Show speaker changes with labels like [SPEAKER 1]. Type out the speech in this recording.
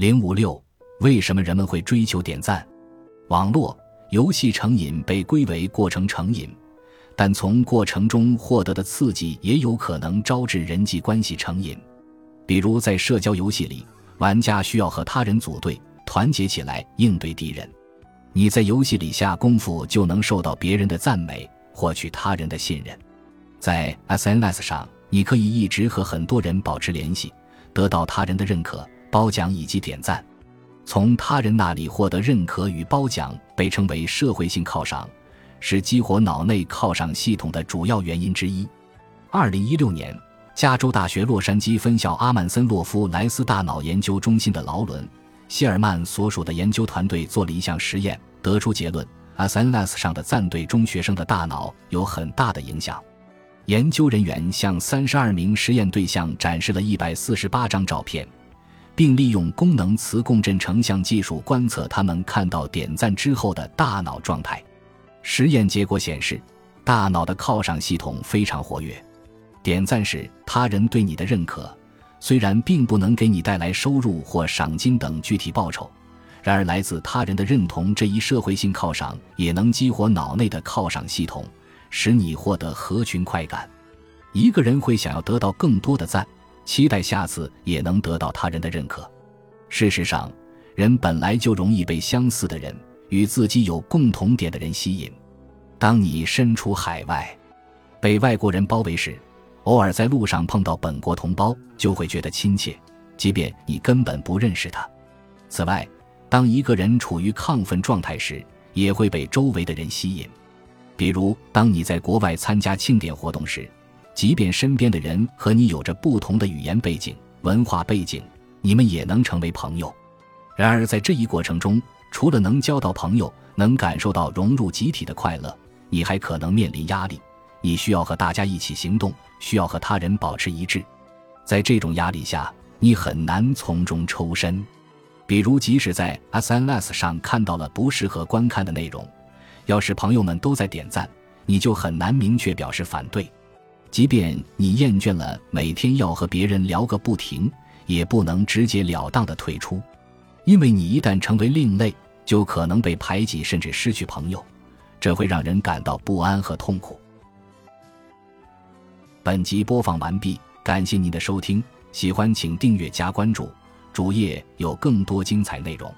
[SPEAKER 1] 零五六，为什么人们会追求点赞？网络游戏成瘾被归为过程成瘾，但从过程中获得的刺激也有可能招致人际关系成瘾。比如在社交游戏里，玩家需要和他人组队，团结起来应对敌人。你在游戏里下功夫，就能受到别人的赞美，获取他人的信任。在 SNS 上，你可以一直和很多人保持联系，得到他人的认可、褒奖以及点赞。从他人那里获得认可与褒奖被称为社会性犒赏，是激活脑内犒赏系统的主要原因之一。二零一六年。加州大学洛杉矶分校阿曼森洛夫莱斯大脑研究中心的劳伦·希尔曼所属的研究团队做了一项实验，得出结论：SNS 上的赞对中学生的大脑有很大的影响。研究人员向三十二名实验对象展示了一百四十八张照片，并利用功能磁共振成像技术观测他们看到点赞之后的大脑状态。实验结果显示，大脑的犒赏系统非常活跃。点赞是他人对你的认可，虽然并不能给你带来收入或赏金等具体报酬，然而来自他人的认同这一社会性犒赏也能激活脑内的犒赏系统，使你获得合群快感。一个人会想要得到更多的赞，期待下次也能得到他人的认可。事实上，人本来就容易被相似的人、与自己有共同点的人吸引。当你身处海外，被外国人包围时，偶尔在路上碰到本国同胞，就会觉得亲切，即便你根本不认识他。此外，当一个人处于亢奋状态时，也会被周围的人吸引。比如，当你在国外参加庆典活动时，即便身边的人和你有着不同的语言背景、文化背景，你们也能成为朋友。然而，在这一过程中，除了能交到朋友，能感受到融入集体的快乐，你还可能面临压力。你需要和大家一起行动，需要和他人保持一致。在这种压力下，你很难从中抽身。比如，即使在 SNS 上看到了不适合观看的内容，要是朋友们都在点赞，你就很难明确表示反对。即便你厌倦了每天要和别人聊个不停，也不能直截了当的退出，因为你一旦成为另类，就可能被排挤，甚至失去朋友，这会让人感到不安和痛苦。本集播放完毕，感谢您的收听，喜欢请订阅加关注，主页有更多精彩内容。